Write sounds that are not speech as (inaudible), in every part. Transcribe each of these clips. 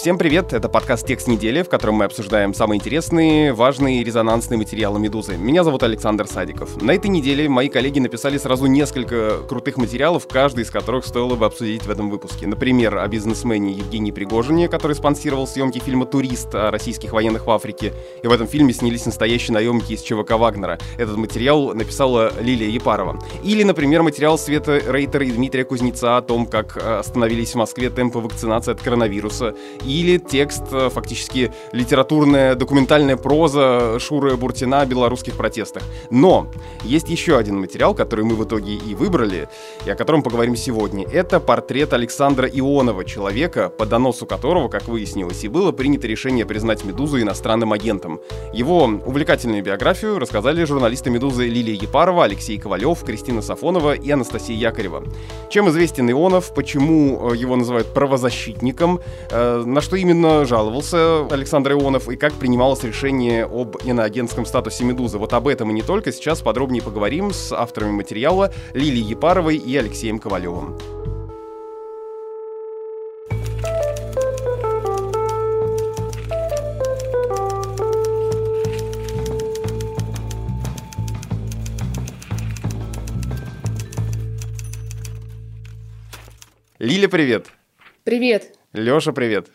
Всем привет, это подкаст «Текст недели», в котором мы обсуждаем самые интересные, важные и резонансные материалы «Медузы». Меня зовут Александр Садиков. На этой неделе мои коллеги написали сразу несколько крутых материалов, каждый из которых стоило бы обсудить в этом выпуске. Например, о бизнесмене Евгении Пригожине, который спонсировал съемки фильма «Турист» о российских военных в Африке. И в этом фильме снялись настоящие наемники из ЧВК Вагнера. Этот материал написала Лилия Епарова. Или, например, материал Света Рейтера и Дмитрия Кузнеца о том, как остановились в Москве темпы вакцинации от коронавируса или текст, э, фактически литературная документальная проза Шуры Буртина о белорусских протестах. Но есть еще один материал, который мы в итоге и выбрали, и о котором поговорим сегодня. Это портрет Александра Ионова, человека, по доносу которого, как выяснилось, и было принято решение признать «Медузу» иностранным агентом. Его увлекательную биографию рассказали журналисты «Медузы» Лилия Епарова, Алексей Ковалев, Кристина Сафонова и Анастасия Якорева. Чем известен Ионов, почему э, его называют правозащитником, э, на что именно жаловался Александр Ионов и как принималось решение об иноагентском статусе «Медузы». Вот об этом и не только. Сейчас подробнее поговорим с авторами материала Лилией Епаровой и Алексеем Ковалевым. Лиля, привет. Привет. Лёша, привет.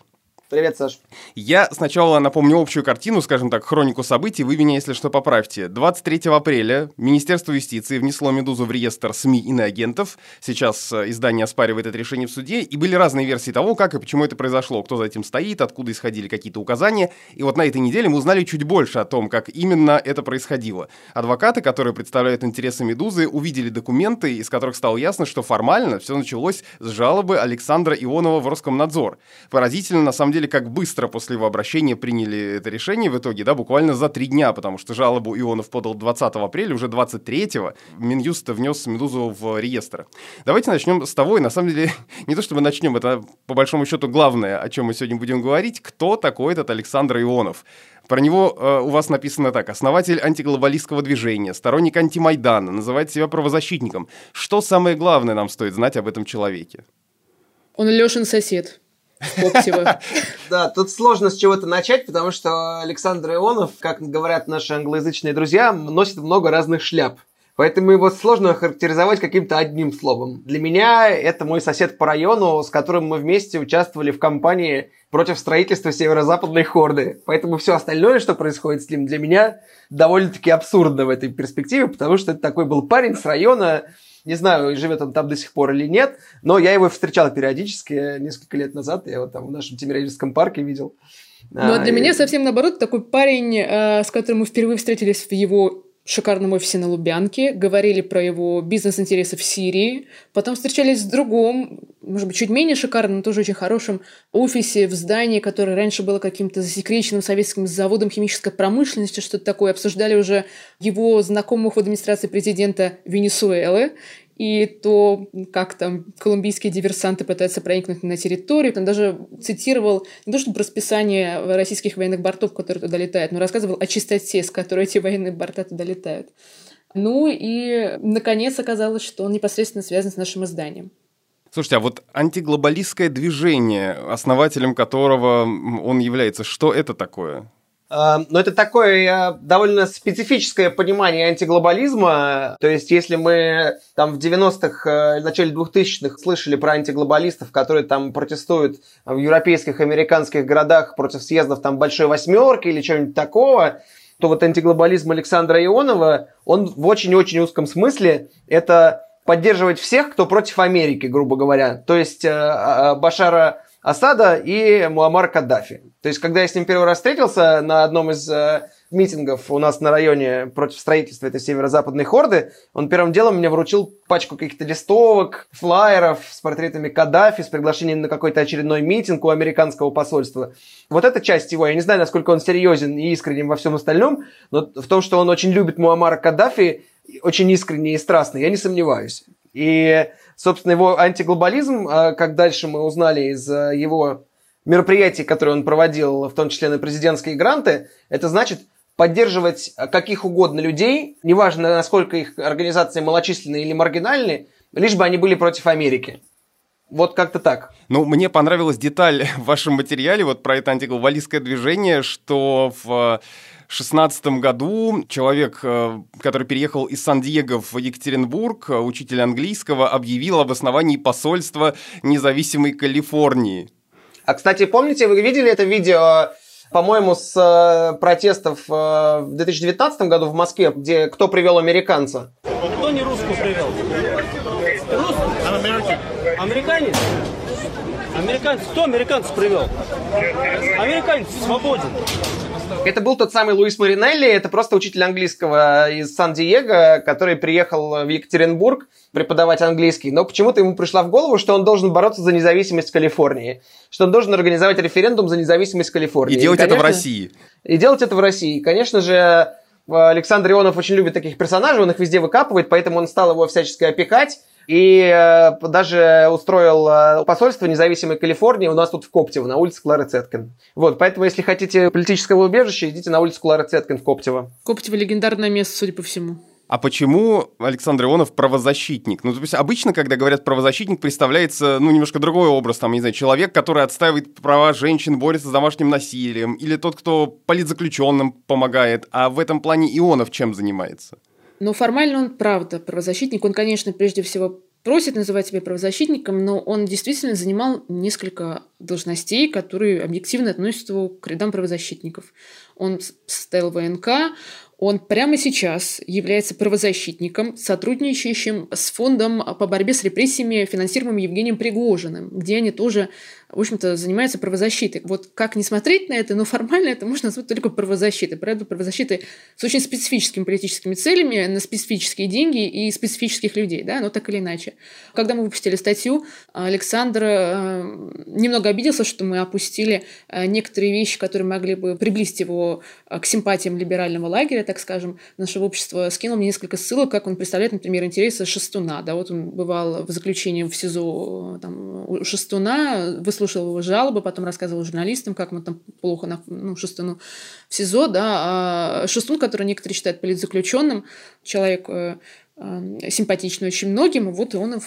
Привет, Саш. Я сначала напомню общую картину, скажем так, хронику событий, вы меня, если что, поправьте. 23 апреля Министерство юстиции внесло «Медузу» в реестр СМИ иноагентов. Сейчас э, издание оспаривает это решение в суде. И были разные версии того, как и почему это произошло, кто за этим стоит, откуда исходили какие-то указания. И вот на этой неделе мы узнали чуть больше о том, как именно это происходило. Адвокаты, которые представляют интересы «Медузы», увидели документы, из которых стало ясно, что формально все началось с жалобы Александра Ионова в Роскомнадзор. Поразительно, на самом деле, как быстро после его обращения приняли это решение в итоге, да, буквально за три дня, потому что жалобу Ионов подал 20 апреля, уже 23-го Минюст внес «Медузу» в реестр. Давайте начнем с того, и на самом деле (laughs) не то чтобы начнем, это по большому счету главное, о чем мы сегодня будем говорить, кто такой этот Александр Ионов. Про него э, у вас написано так. Основатель антиглобалистского движения, сторонник антимайдана, называет себя правозащитником. Что самое главное нам стоит знать об этом человеке? Он Лешин сосед. (laughs) Да, тут сложно с чего-то начать, потому что Александр Ионов, как говорят наши англоязычные друзья, носит много разных шляп. Поэтому его сложно характеризовать каким-то одним словом. Для меня это мой сосед по району, с которым мы вместе участвовали в кампании против строительства северо-западной хорды. Поэтому все остальное, что происходит с ним, для меня довольно-таки абсурдно в этой перспективе, потому что это такой был парень с района, не знаю, живет он там до сих пор или нет, но я его встречал периодически несколько лет назад. Я его там в нашем Тимирязевском парке видел. Ну, а для и... меня совсем наоборот, такой парень, э, с которым мы впервые встретились в его шикарном офисе на Лубянке, говорили про его бизнес-интересы в Сирии, потом встречались в другом, может быть, чуть менее шикарном, но тоже очень хорошем офисе в здании, которое раньше было каким-то засекреченным советским заводом химической промышленности, что-то такое. Обсуждали уже его знакомых в администрации президента Венесуэлы, и то, как там колумбийские диверсанты пытаются проникнуть на территорию. Он даже цитировал не то чтобы расписание российских военных бортов, которые туда летают, но рассказывал о чистоте, с которой эти военные борта туда летают. Ну и, наконец, оказалось, что он непосредственно связан с нашим изданием. Слушайте, а вот антиглобалистское движение, основателем которого он является, что это такое? Эм, но это такое э, довольно специфическое понимание антиглобализма. То есть, если мы там в 90-х, э, начале 2000-х слышали про антиглобалистов, которые там протестуют в европейских, американских городах против съездов там Большой Восьмерки или чего-нибудь такого, то вот антиглобализм Александра Ионова, он в очень-очень узком смысле это поддерживать всех, кто против Америки, грубо говоря. То есть э, Башара Асада и Муаммар Каддафи. То есть, когда я с ним первый раз встретился на одном из э, митингов у нас на районе против строительства этой северо-западной хорды, он первым делом мне вручил пачку каких-то листовок, флайеров с портретами Каддафи, с приглашением на какой-то очередной митинг у американского посольства. Вот эта часть его, я не знаю, насколько он серьезен и искренен во всем остальном, но в том, что он очень любит Муаммара Каддафи, очень искренне и страстно, я не сомневаюсь. И, собственно, его антиглобализм, а, как дальше мы узнали из а, его мероприятий, которые он проводил, в том числе на президентские гранты, это значит поддерживать каких угодно людей, неважно, насколько их организации малочисленные или маргинальные, лишь бы они были против Америки. Вот как-то так. Ну, мне понравилась деталь (laughs) в вашем материале вот про это антиглобалистское движение, что в 2016 году человек, э, который переехал из Сан-Диего в Екатеринбург, учитель английского, объявил об основании посольства независимой Калифорнии. А, кстати, помните, вы видели это видео, по-моему, с э, протестов э, в 2019 году в Москве, где кто привел американца? Кто не русского привел? Русский? Американец? Американец? Кто американец привел? Американец свободен. Это был тот самый Луис Маринелли, это просто учитель английского из Сан-Диего, который приехал в Екатеринбург преподавать английский, но почему-то ему пришла в голову, что он должен бороться за независимость Калифорнии, что он должен организовать референдум за независимость Калифорнии. И делать и, конечно, это в России. И делать это в России. Конечно же, Александр Ионов очень любит таких персонажей, он их везде выкапывает, поэтому он стал его всячески опекать. И э, даже устроил э, посольство независимой Калифорнии у нас тут в Коптево, на улице Клары Цеткин. Вот, поэтому, если хотите политического убежища, идите на улицу Клары Цеткин в Коптево. Коптево легендарное место, судя по всему. А почему Александр Ионов правозащитник? Ну, то есть обычно, когда говорят правозащитник, представляется, ну, немножко другой образ, там, не знаю, человек, который отстаивает права женщин, борется с домашним насилием, или тот, кто политзаключенным помогает. А в этом плане Ионов чем занимается? Но формально он, правда, правозащитник. Он, конечно, прежде всего просит называть себя правозащитником, но он действительно занимал несколько должностей, которые объективно относятся к рядам правозащитников. Он состоял в ВНК, он прямо сейчас является правозащитником, сотрудничающим с фондом по борьбе с репрессиями, финансируемым Евгением Пригожиным, где они тоже в общем-то, занимается правозащитой. Вот как не смотреть на это, но формально это можно назвать только правозащитой. Правда, правозащитой с очень специфическими политическими целями, на специфические деньги и специфических людей, да, но так или иначе. Когда мы выпустили статью, Александр э, немного обиделся, что мы опустили э, некоторые вещи, которые могли бы приблизить его э, к симпатиям либерального лагеря, так скажем, нашего общества. Скинул мне несколько ссылок, как он представляет, например, интересы Шестуна. Да, вот он бывал в заключении в СИЗО там, Шестуна, выслушал его жалобы, потом рассказывал журналистам, как мы там плохо на ну, Шестуну в СИЗО, да, а Шестун, который некоторые считают политзаключенным, человек э, э, симпатичный очень многим. Вот он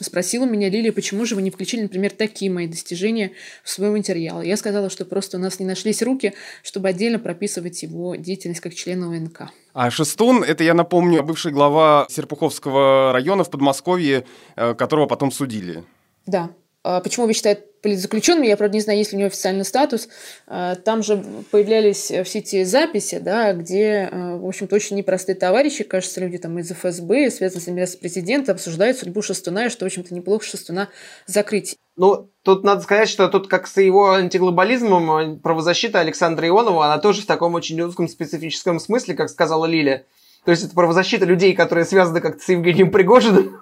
спросил у меня, Лилия, почему же вы не включили, например, такие мои достижения в свой материал? Я сказала, что просто у нас не нашлись руки, чтобы отдельно прописывать его деятельность как члена ОНК. А Шестун, это, я напомню, бывший глава Серпуховского района в Подмосковье, э, которого потом судили. Да, почему его считают политзаключенным, я, правда, не знаю, есть ли у него официальный статус. А, там же появлялись э, все эти записи, да, где, э, в общем-то, очень непростые товарищи, кажется, люди там из ФСБ, связанные с президентом, обсуждают судьбу Шестуна, и что, в общем-то, неплохо Шестуна закрыть. Ну, тут надо сказать, что тут, как с его антиглобализмом, э, правозащита Александра Ионова, она тоже в таком очень узком специфическом смысле, как сказала Лиля. То есть это правозащита людей, которые связаны как-то с Евгением Пригожиным.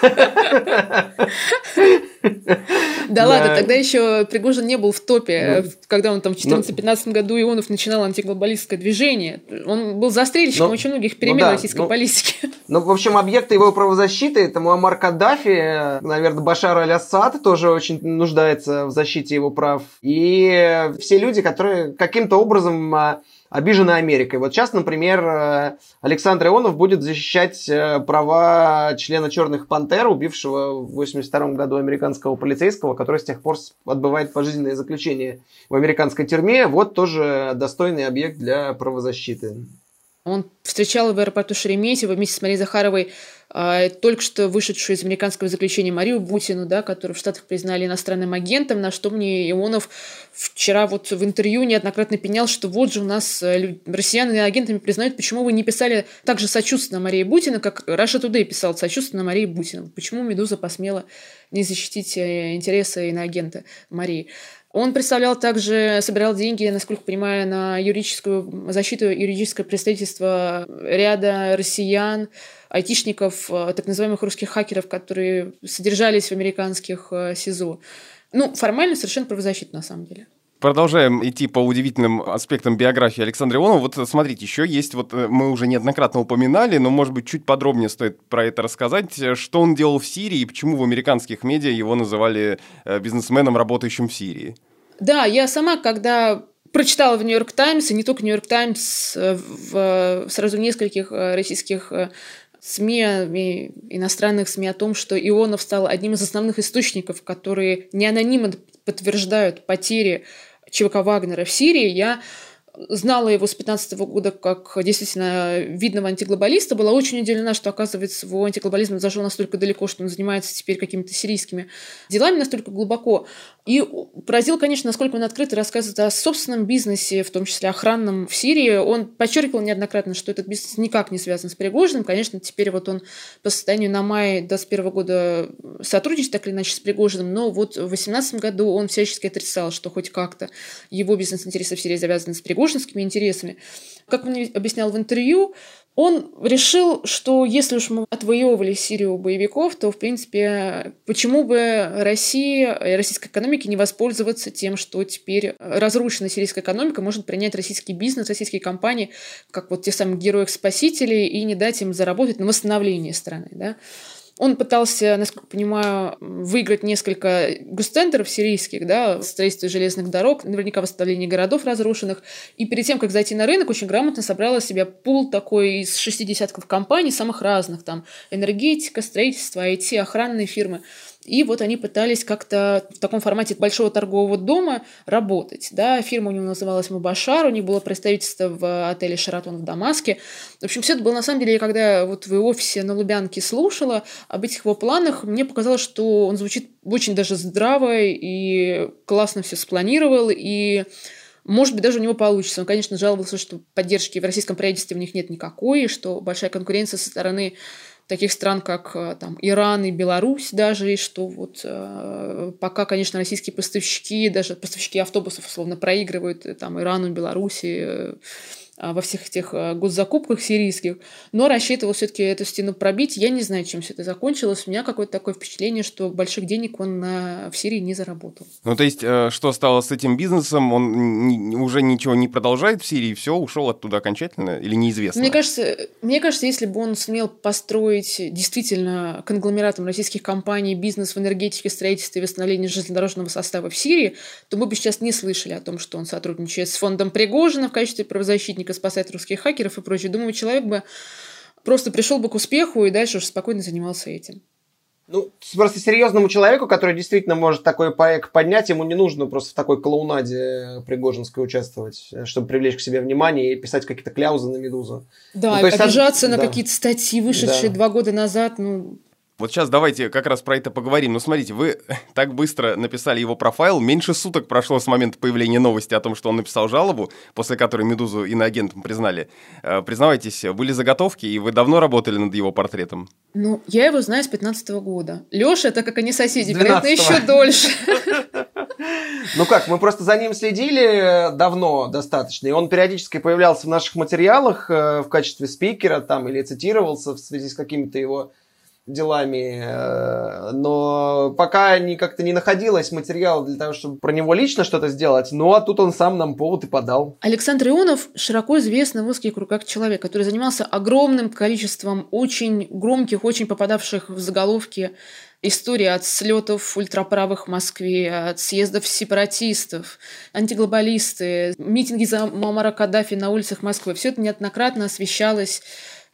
(laughs) Да ладно, тогда еще Пригожин не был в топе, ну, когда он там в 2014-2015 году Ионов начинал антиглобалистское движение. Он был застрельщиком ну, очень многих перемен ну российской политики. (laughs) Ну, в общем, объекты его правозащиты, это Муаммар Каддафи, наверное, Башар Аль-Ассад тоже очень нуждается в защите его прав. И все люди, которые каким-то образом а, обижены Америкой. Вот сейчас, например, э, Александр Ионов будет защищать э, права члена Черных Пантер, убившего в 82 году американского полицейского, который с тех пор отбывает пожизненное заключение в американской тюрьме. Вот тоже достойный объект для правозащиты. Он встречал в аэропорту Шереметьево вместе с Марией Захаровой только что вышедшую из американского заключения Марию Бутину, да, которую в Штатах признали иностранным агентом, на что мне Ионов вчера вот в интервью неоднократно пенял, что вот же у нас э, россияне агентами признают, почему вы не писали так же сочувственно Марии Бутина, как Раша Тудей писал сочувственно Марии Бутина. Почему «Медуза» посмела не защитить э, интересы иноагента Марии? Он представлял также, собирал деньги, насколько понимаю, на юридическую защиту, юридическое представительство ряда россиян, айтишников, э, так называемых русских хакеров, которые содержались в американских э, СИЗО. Ну, формально совершенно правозащита на самом деле. Продолжаем идти по удивительным аспектам биографии Александра Ионова. Вот смотрите, еще есть, вот э, мы уже неоднократно упоминали, но, может быть, чуть подробнее стоит про это рассказать. Что он делал в Сирии и почему в американских медиа его называли э, бизнесменом, работающим в Сирии? Да, я сама, когда прочитала в Нью-Йорк Таймс, и не только Нью-Йорк Таймс, э, в сразу нескольких российских СМИ, иностранных СМИ о том, что Ионов стал одним из основных источников, которые не анонимно подтверждают потери ЧВК Вагнера в Сирии, я знала его с 15 года как действительно видного антиглобалиста, была очень удивлена, что, оказывается, его антиглобализм зашел настолько далеко, что он занимается теперь какими-то сирийскими делами настолько глубоко. И поразил, конечно, насколько он открыто рассказывает о собственном бизнесе, в том числе охранном в Сирии. Он подчеркивал неоднократно, что этот бизнес никак не связан с Пригожиным. Конечно, теперь вот он по состоянию на май 2021 года сотрудничает так или иначе с Пригожиным, но вот в 2018 году он всячески отрицал, что хоть как-то его бизнес-интересы в Сирии завязаны с Пригожиным, пригожинскими интересами. Как он объяснял в интервью, он решил, что если уж мы отвоевывали Сирию боевиков, то, в принципе, почему бы России и российской экономике не воспользоваться тем, что теперь разрушенная сирийская экономика может принять российский бизнес, российские компании, как вот те самые героев-спасителей, и не дать им заработать на восстановление страны. Да? Он пытался, насколько понимаю, выиграть несколько густендеров сирийских, да, строительство железных дорог, наверняка восстановление городов разрушенных. И перед тем, как зайти на рынок, очень грамотно собрала себе пул такой из шести десятков компаний, самых разных, там, энергетика, строительство, IT, охранные фирмы. И вот они пытались как-то в таком формате большого торгового дома работать. Да? Фирма у него называлась Мубашар, у них было представительство в отеле «Шаратон» в Дамаске. В общем, все это было на самом деле, когда вот в его офисе на Лубянке слушала об этих его планах, мне показалось, что он звучит очень даже здраво и классно все спланировал, и может быть, даже у него получится. Он, конечно, жаловался, что поддержки в российском правительстве у них нет никакой, что большая конкуренция со стороны таких стран, как э, там, Иран и Беларусь даже, и что вот э, пока, конечно, российские поставщики, даже поставщики автобусов, условно, проигрывают э, там, Ирану, Беларуси, во всех этих а, госзакупках сирийских, но рассчитывал все-таки эту стену пробить. Я не знаю, чем все это закончилось. У меня какое-то такое впечатление, что больших денег он на, в Сирии не заработал. Ну, то есть, э, что стало с этим бизнесом? Он не, уже ничего не продолжает в Сирии, все, ушел оттуда окончательно или неизвестно? Мне кажется, мне кажется, если бы он сумел построить действительно конгломератом российских компаний бизнес в энергетике, строительстве и восстановлении железнодорожного состава в Сирии, то мы бы сейчас не слышали о том, что он сотрудничает с фондом Пригожина в качестве правозащитника только спасать русских хакеров и прочее. Думаю, человек бы просто пришел бы к успеху и дальше уже спокойно занимался этим. Ну, просто серьезному человеку, который действительно может такой проект поднять, ему не нужно просто в такой клоунаде Пригожинской участвовать, чтобы привлечь к себе внимание и писать какие-то кляузы на «Медузу». Да, ну, обижаться на да. какие-то статьи, вышедшие да. два года назад, ну, вот сейчас давайте как раз про это поговорим. Ну, смотрите, вы (laughs) так быстро написали его профайл. Меньше суток прошло с момента появления новости о том, что он написал жалобу, после которой «Медузу» иноагентом признали. Э, признавайтесь, были заготовки, и вы давно работали над его портретом? Ну, я его знаю с 15 -го года. Лёша, это как они соседи, вероятно, еще дольше. (laughs) Ну как, мы просто за ним следили давно достаточно, и он периодически появлялся в наших материалах э, в качестве спикера там или цитировался в связи с какими-то его делами, э, но пока не как-то не находилось материала для того, чтобы про него лично что-то сделать, ну а тут он сам нам повод и подал. Александр Ионов широко известный в узких кругах человек, который занимался огромным количеством очень громких, очень попадавших в заголовки истории от слетов ультраправых в Москве, от съездов сепаратистов, антиглобалисты, митинги за Мамара Каддафи на улицах Москвы. Все это неоднократно освещалось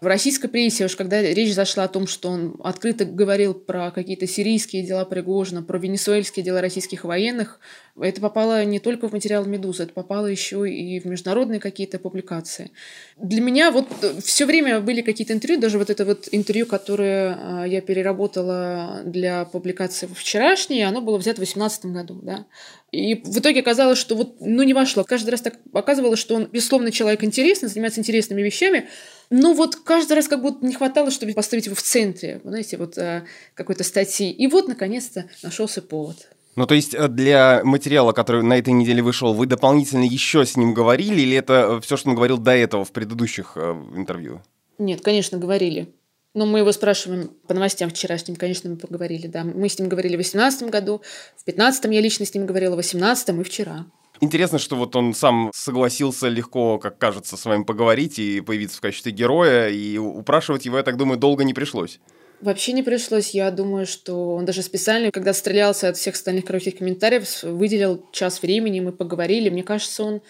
в российской прессе, уж когда речь зашла о том, что он открыто говорил про какие-то сирийские дела Пригожина, про венесуэльские дела российских военных, это попало не только в материал «Медузы», это попало еще и в международные какие-то публикации. Для меня вот все время были какие-то интервью, даже вот это вот интервью, которое а, я переработала для публикации вчерашней, оно было взято в 2018 году, да. И в итоге оказалось, что вот, ну, не вошло. Каждый раз так оказывалось, что он, безусловно, человек интересный, занимается интересными вещами, но вот каждый раз как будто не хватало, чтобы поставить его в центре, знаете, вот а, какой-то статьи. И вот, наконец-то, нашелся повод. Ну, то есть э, для материала, который на этой неделе вышел, вы дополнительно еще с ним говорили, или это все, что он говорил до этого в предыдущих э, интервью? Нет, конечно, говорили. Но мы его спрашиваем по новостям вчерашним, конечно, мы поговорили, да. Мы с ним говорили в 2018 году, в 2015 я лично с ним говорила, в 2018 и вчера. Интересно, что вот он сам согласился легко, как кажется, с вами поговорить и появиться в качестве героя, и упрашивать его, я так думаю, долго не пришлось. Вообще не пришлось. Я думаю, что он даже специально, когда стрелялся от всех остальных коротких комментариев, выделил час времени, мы поговорили. Мне кажется, он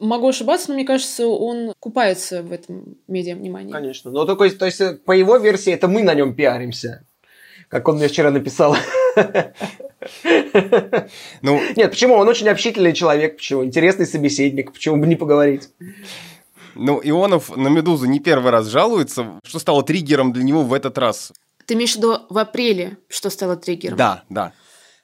Могу ошибаться, но мне кажется, он купается в этом медиа внимании. Конечно. Но только, то есть, по его версии, это мы на нем пиаримся. Как он мне вчера написал. Ну, Нет, почему? Он очень общительный человек, почему? Интересный собеседник, почему бы не поговорить? Ну, Ионов на «Медузу» не первый раз жалуется. Что стало триггером для него в этот раз? Ты имеешь в виду в апреле, что стало триггером? Да, да.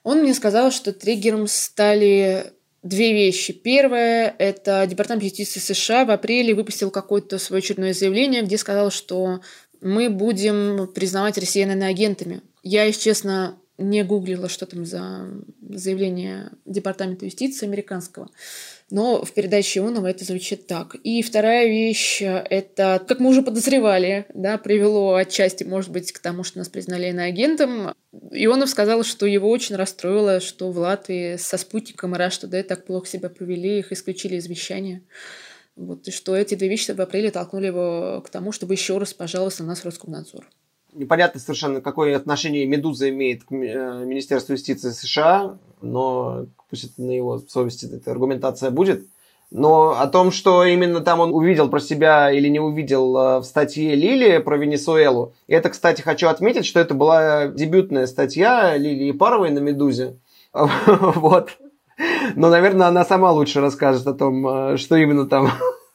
Он мне сказал, что триггером стали две вещи. Первое – это Департамент юстиции США в апреле выпустил какое-то свое очередное заявление, где сказал, что мы будем признавать россиян агентами. Я, если честно, не гуглила, что там за заявление Департамента юстиции американского, но в передаче Ионова это звучит так. И вторая вещь, это, как мы уже подозревали, да, привело отчасти, может быть, к тому, что нас признали иноагентом. Ионов сказал, что его очень расстроило, что в Латвии со спутником и Rush Today так плохо себя повели, их исключили из вещания. Вот, и что эти две вещи в апреле толкнули его к тому, чтобы еще раз пожаловаться на нас в Роскомнадзор непонятно совершенно, какое отношение Медуза имеет к э, Министерству юстиции США, но пусть это на его совести эта аргументация будет. Но о том, что именно там он увидел про себя или не увидел э, в статье Лили про Венесуэлу, это, кстати, хочу отметить, что это была дебютная статья Лилии Паровой на «Медузе». (laughs) Вот. Но, наверное, она сама лучше расскажет о том, э, что именно там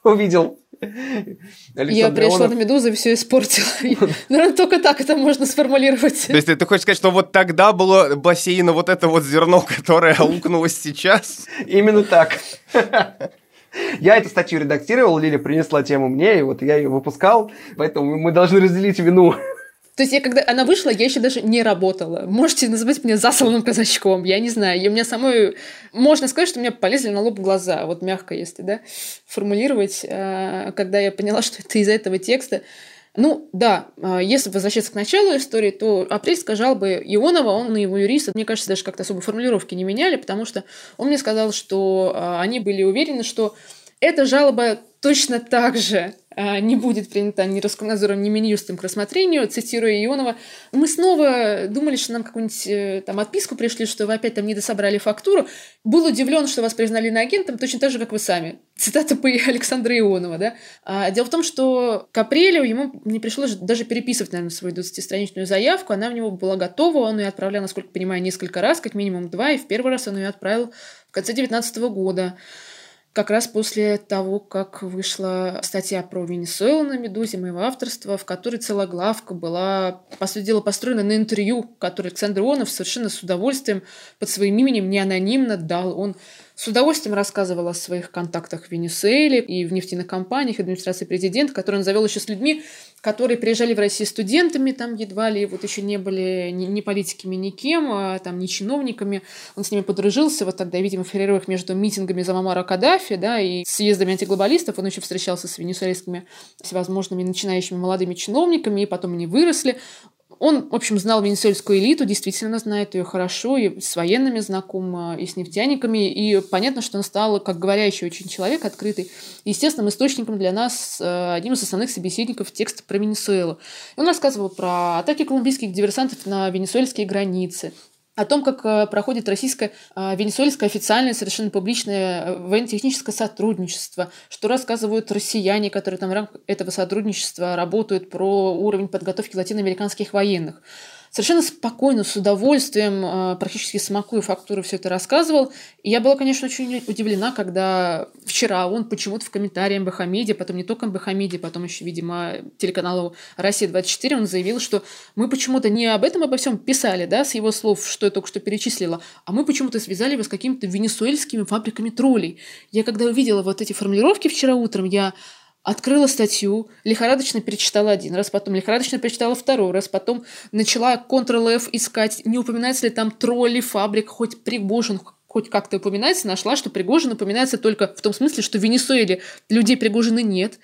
увидел. Александр я пришла Ионов... на «Медузу» и все испортила. Наверное, только так это можно сформулировать. То есть ты хочешь сказать, что вот тогда было бассейна вот это вот зерно, которое аукнулось сейчас? Именно так. Я эту статью редактировал, Лиля принесла тему мне, и вот я ее выпускал, поэтому мы должны разделить вину то есть я когда она вышла, я еще даже не работала. Можете называть меня засланным казачком, я не знаю. И у меня самой... Можно сказать, что у меня полезли на лоб глаза, вот мягко если, да, формулировать, а, когда я поняла, (laughs) что это из-за этого текста. Ну, да, а, если возвращаться к началу истории, то апрельская жалоба Ионова, он и его юрист, мне кажется, даже как-то особо формулировки не меняли, потому что он мне сказал, что а, они были уверены, что эта жалоба точно так же не будет принята ни Роскомнадзором, ни Минюстом к рассмотрению, цитируя Ионова, мы снова думали, что нам какую-нибудь э, там отписку пришли, что вы опять там не дособрали фактуру. Был удивлен, что вас признали иноагентом, точно так же, как вы сами. Цитата по (laughs) Александра Ионова, да. А, дело в том, что к апрелю ему не пришлось даже переписывать, наверное, свою 20-страничную заявку, она у него была готова, он ее отправлял, насколько понимаю, несколько раз, как минимум два, и в первый раз он ее отправил в конце 2019 года как раз после того, как вышла статья про Венесуэлу на «Медузе» моего авторства, в которой целая главка была, по сути дела, построена на интервью, которое Александр Ионов совершенно с удовольствием под своим именем, не анонимно дал. Он с удовольствием рассказывал о своих контактах в Венесуэле и в нефтяных компаниях, администрации президента, которые он завел еще с людьми, которые приезжали в Россию студентами, там едва ли вот еще не были ни, ни политиками, никем, а, там, ни чиновниками. Он с ними подружился, вот тогда, видимо, в перерывах между митингами за Мамара Каддафи, да, и съездами антиглобалистов он еще встречался с венесуэльскими всевозможными начинающими молодыми чиновниками, и потом они выросли. Он, в общем, знал венесуэльскую элиту, действительно знает ее хорошо, и с военными знаком, а, и с нефтяниками, и понятно, что он стал, как говорящий очень человек, открытый, естественным источником для нас, а, одним из основных собеседников текста про Венесуэлу. И он рассказывал про атаки колумбийских диверсантов на венесуэльские границы, о том, как э, проходит российское, э, венесуэльское официальное, совершенно публичное э, военно-техническое сотрудничество, что рассказывают россияне, которые там в рамках этого сотрудничества работают про уровень подготовки латиноамериканских военных совершенно спокойно, с удовольствием, а, практически смакуя фактуру, все это рассказывал. И я была, конечно, очень удивлена, когда вчера он почему-то в комментарии МБХ потом не только МБХ потом еще, видимо, телеканалу «Россия-24», он заявил, что мы почему-то не об этом обо всем писали, да, с его слов, что я только что перечислила, а мы почему-то связали его с какими-то венесуэльскими фабриками троллей. Я когда увидела вот эти формулировки вчера утром, я открыла статью, лихорадочно перечитала один раз, потом лихорадочно перечитала второй раз, потом начала Ctrl-F искать, не упоминается ли там тролли, фабрик, хоть Пригожин, хоть как-то упоминается, нашла, что Пригожин упоминается только в том смысле, что в Венесуэле людей Пригожина нет.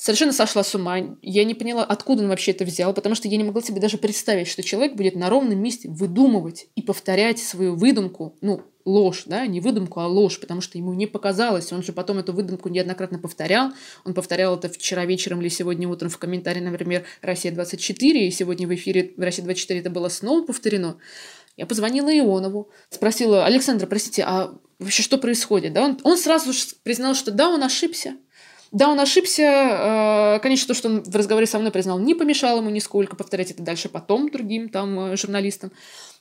Совершенно сошла с ума. Я не поняла, откуда он вообще это взял, потому что я не могла себе даже представить, что человек будет на ровном месте выдумывать и повторять свою выдумку, ну, ложь, да, не выдумку, а ложь, потому что ему не показалось. Он же потом эту выдумку неоднократно повторял. Он повторял это вчера вечером или сегодня утром в комментарии, например, «Россия-24», и сегодня в эфире в «Россия-24» это было снова повторено. Я позвонила Ионову, спросила, Александр, простите, а вообще что происходит? Да? Он, он сразу же признал, что да, он ошибся, да, он ошибся. Э, конечно, то, что он в разговоре со мной признал, не помешало ему нисколько повторять это дальше потом другим там э, журналистам.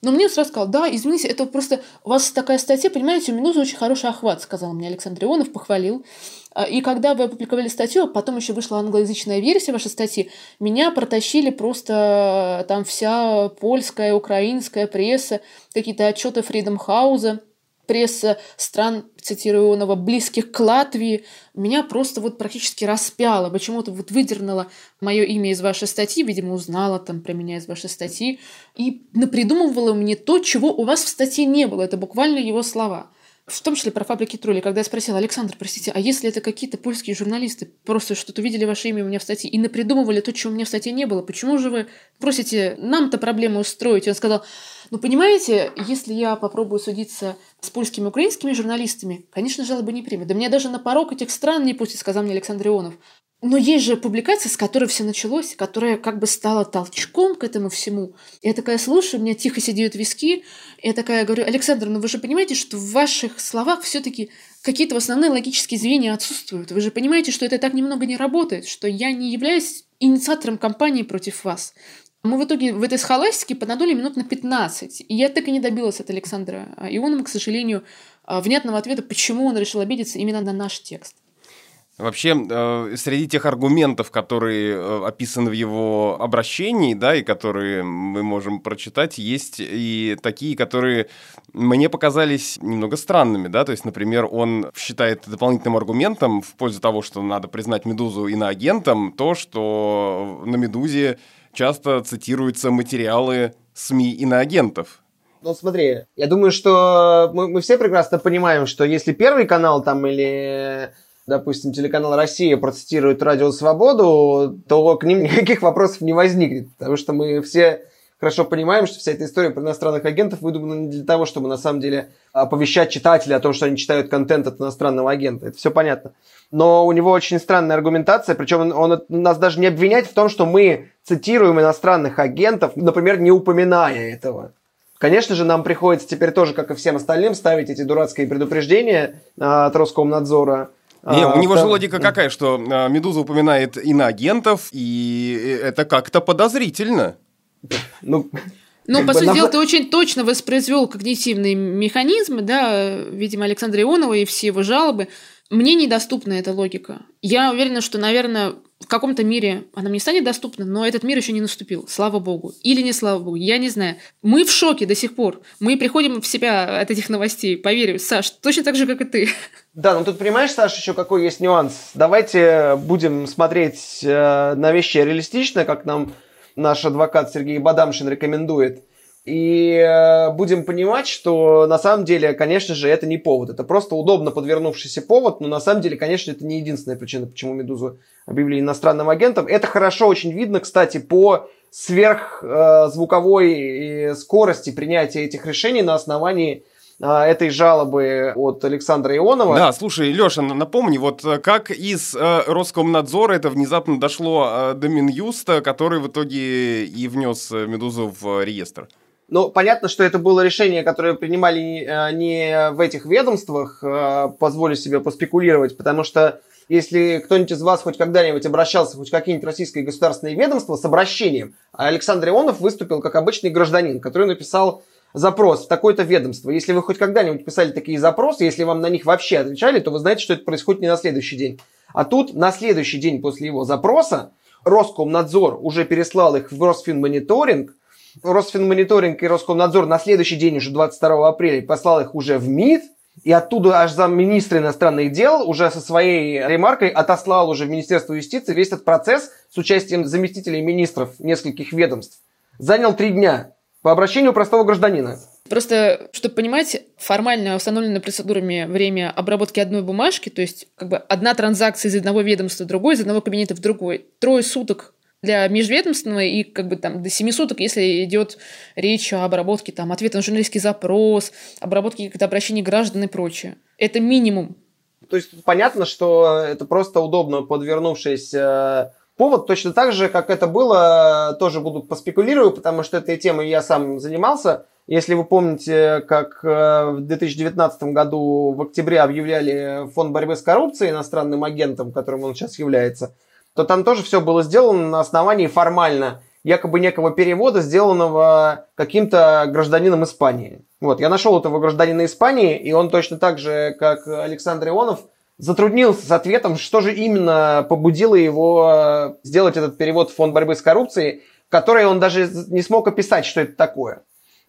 Но мне сразу сказал, да, извините, это просто у вас такая статья, понимаете, у Минузы очень хороший охват, сказал мне Александр Ионов, похвалил. А, и когда вы опубликовали статью, а потом еще вышла англоязычная версия вашей статьи, меня протащили просто там вся польская, украинская пресса, какие-то отчеты Фридом Хауза, пресса стран, цитирую Ионова, близких к Латвии, меня просто вот практически распяло. Почему-то вот выдернула мое имя из вашей статьи, видимо, узнала там про меня из вашей статьи, и напридумывала мне то, чего у вас в статье не было. Это буквально его слова в том числе про фабрики троллей, когда я спросила, Александр, простите, а если это какие-то польские журналисты просто что-то видели ваше имя у меня в статье и напридумывали то, чего у меня в статье не было, почему же вы просите нам-то проблему устроить? И он сказал, ну, понимаете, если я попробую судиться с польскими украинскими журналистами, конечно, жалобы не примет. Да меня даже на порог этих стран не пустит, сказал мне Александр Ионов. Но есть же публикация, с которой все началось, которая как бы стала толчком к этому всему. Я такая слушаю, у меня тихо сидят виски, я такая говорю, Александр, ну вы же понимаете, что в ваших словах все-таки какие-то основные логические звенья отсутствуют. Вы же понимаете, что это так немного не работает, что я не являюсь инициатором кампании против вас. Мы в итоге в этой схоластике понадули минут на 15. И я так и не добилась от Александра Ионова, к сожалению, внятного ответа, почему он решил обидеться именно на наш текст. Вообще, э, среди тех аргументов, которые э, описаны в его обращении, да, и которые мы можем прочитать, есть и такие, которые мне показались немного странными, да, то есть, например, он считает дополнительным аргументом в пользу того, что надо признать «Медузу» иноагентом, то, что на «Медузе» часто цитируются материалы СМИ иноагентов, ну, смотри, я думаю, что мы, мы все прекрасно понимаем, что если Первый канал там или допустим, телеканал «Россия» процитирует «Радио Свободу», то к ним (laughs) никаких вопросов не возникнет, потому что мы все хорошо понимаем, что вся эта история про иностранных агентов выдумана не для того, чтобы на самом деле оповещать читателей о том, что они читают контент от иностранного агента. Это все понятно. Но у него очень странная аргументация, причем он, он нас даже не обвиняет в том, что мы цитируем иностранных агентов, например, не упоминая этого. Конечно же, нам приходится теперь тоже, как и всем остальным, ставить эти дурацкие предупреждения от Роскомнадзора, не, у него а, же логика какая, что а, Медуза упоминает иноагентов, и это как-то подозрительно. Ну, ну, по сути дела, ты очень точно воспроизвел когнитивные механизмы, да, видимо, Александра Ионова и все его жалобы. Мне недоступна эта логика. Я уверена, что, наверное, в каком-то мире она мне станет доступна, но этот мир еще не наступил, слава богу. Или не слава богу, я не знаю. Мы в шоке до сих пор. Мы приходим в себя от этих новостей, поверю. Саш, точно так же, как и ты. Да, ну тут понимаешь, Саш, еще какой есть нюанс. Давайте будем смотреть э, на вещи реалистично, как нам наш адвокат Сергей Бадамшин рекомендует. И э, будем понимать, что на самом деле, конечно же, это не повод. Это просто удобно подвернувшийся повод, но на самом деле, конечно, это не единственная причина, почему «Медузу» объявили иностранным агентом. Это хорошо очень видно, кстати, по сверхзвуковой э, скорости принятия этих решений на основании этой жалобы от Александра Ионова. Да, слушай, Леша, напомни, вот э, как из э, Роскомнадзора это внезапно дошло э, до Минюста, который в итоге и внес «Медузу» в реестр? Ну, понятно, что это было решение, которое принимали не в этих ведомствах, позволю себе поспекулировать, потому что если кто-нибудь из вас хоть когда-нибудь обращался хоть какие-нибудь российские государственные ведомства с обращением, а Александр Ионов выступил как обычный гражданин, который написал запрос в такое-то ведомство. Если вы хоть когда-нибудь писали такие запросы, если вам на них вообще отвечали, то вы знаете, что это происходит не на следующий день. А тут на следующий день после его запроса Роскомнадзор уже переслал их в Росфинмониторинг, Росфинмониторинг и Роскомнадзор на следующий день, уже 22 апреля, послал их уже в МИД, И оттуда аж замминистра иностранных дел уже со своей ремаркой отослал уже в Министерство юстиции весь этот процесс с участием заместителей министров нескольких ведомств. Занял три дня по обращению простого гражданина. Просто, чтобы понимать, формально установлено процедурами время обработки одной бумажки, то есть как бы одна транзакция из одного ведомства в другой, из одного кабинета в другой. Трое суток для межведомственного и как бы там до 7 суток, если идет речь о обработке там ответа на журналистский запрос, обработке каких-то обращений граждан и прочее. Это минимум. То есть понятно, что это просто удобно подвернувшийся повод. Точно так же, как это было, тоже буду поспекулирую, потому что этой темой я сам занимался. Если вы помните, как э, в 2019 году в октябре объявляли фонд борьбы с коррупцией иностранным агентом, которым он сейчас является – то там тоже все было сделано на основании формально якобы некого перевода, сделанного каким-то гражданином Испании. Вот, я нашел этого гражданина Испании, и он точно так же, как Александр Ионов, затруднился с ответом, что же именно побудило его сделать этот перевод в фонд борьбы с коррупцией, который он даже не смог описать, что это такое.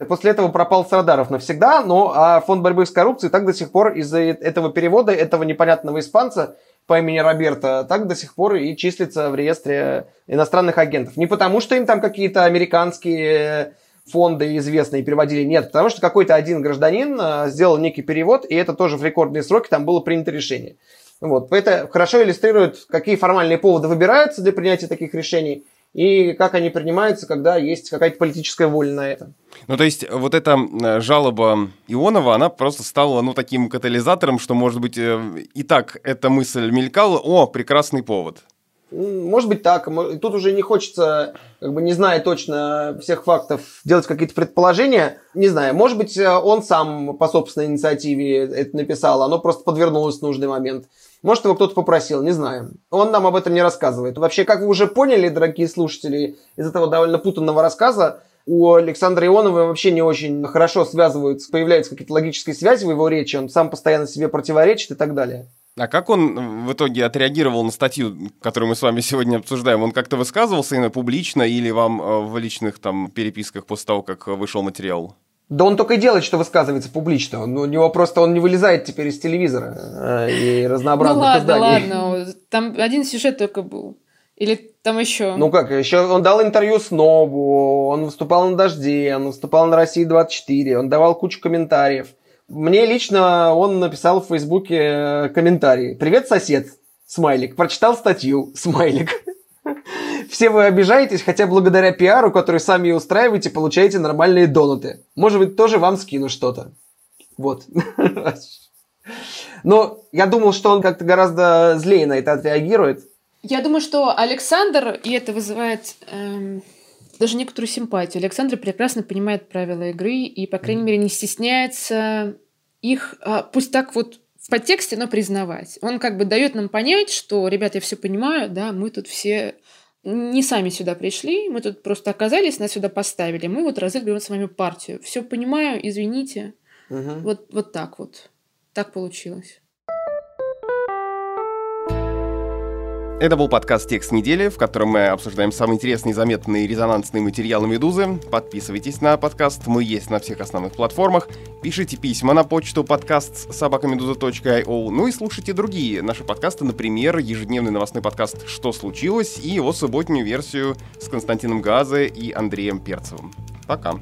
После этого пропал с радаров навсегда, но а фонд борьбы с коррупцией так до сих пор из-за этого перевода, этого непонятного испанца, по имени Роберта, так до сих пор и числится в реестре иностранных агентов. Не потому, что им там какие-то американские фонды известные переводили, нет, потому что какой-то один гражданин э, сделал некий перевод, и это тоже в рекордные сроки там было принято решение. Вот. Это хорошо иллюстрирует, какие формальные поводы выбираются для принятия таких решений – и как они принимаются, когда есть какая-то политическая воля на это. Ну, то есть, вот эта жалоба Ионова, она просто стала, ну, таким катализатором, что, может быть, э, и так эта мысль мелькала, о, прекрасный повод. Может быть так. Тут уже не хочется, как бы не зная точно всех фактов, делать какие-то предположения. Не знаю, может быть, э, он сам по собственной инициативе это написал, оно просто подвернулось в нужный момент. Может, его кто-то попросил, не знаю. Он нам об этом не рассказывает. Вообще, как вы уже поняли, дорогие слушатели, из этого довольно путанного рассказа, у Александра Ионова вообще не очень хорошо связываются, появляются какие-то логические связи в его речи, он сам постоянно себе противоречит и так далее. А как он в итоге отреагировал на статью, которую мы с вами сегодня обсуждаем? Он как-то высказывался именно публично или вам э, в личных там переписках после того, как вышел материал? Да он только и делает, что высказывается публично. Он, у него просто он не вылезает теперь из телевизора э, и разнообразных ну, ладно, изданий. ладно, там один сюжет только был. Или там еще? Ну как, еще он дал интервью Снобу, он выступал на «Дожде», он выступал на «России-24», он давал кучу комментариев. Мне лично он написал в Фейсбуке комментарий. «Привет, сосед!» Смайлик. Прочитал статью. Смайлик (laughs) все вы обижаетесь, хотя благодаря пиару, который сами устраиваете, получаете нормальные донаты. Может быть, тоже вам скину что-то. Вот. (laughs) Но я думал, что он как-то гораздо злее на это отреагирует. Я думаю, что Александр, и это вызывает эм, даже некоторую симпатию. Александр прекрасно понимает правила игры и, по крайней мере, не стесняется их, а, пусть так вот в подтексте, но признавать. Он как бы дает нам понять, что, ребят, я все понимаю, да, мы тут все не сами сюда пришли, мы тут просто оказались, нас сюда поставили, мы вот разыгрываем с вами партию. Все понимаю, извините. Угу. Вот, вот так вот. Так получилось. Это был подкаст «Текст недели», в котором мы обсуждаем самые интересные, заметные резонансные материалы «Медузы». Подписывайтесь на подкаст, мы есть на всех основных платформах. Пишите письма на почту подкаст собакамедуза.io. Ну и слушайте другие наши подкасты, например, ежедневный новостной подкаст «Что случилось?» и его субботнюю версию с Константином Газе и Андреем Перцевым. Пока.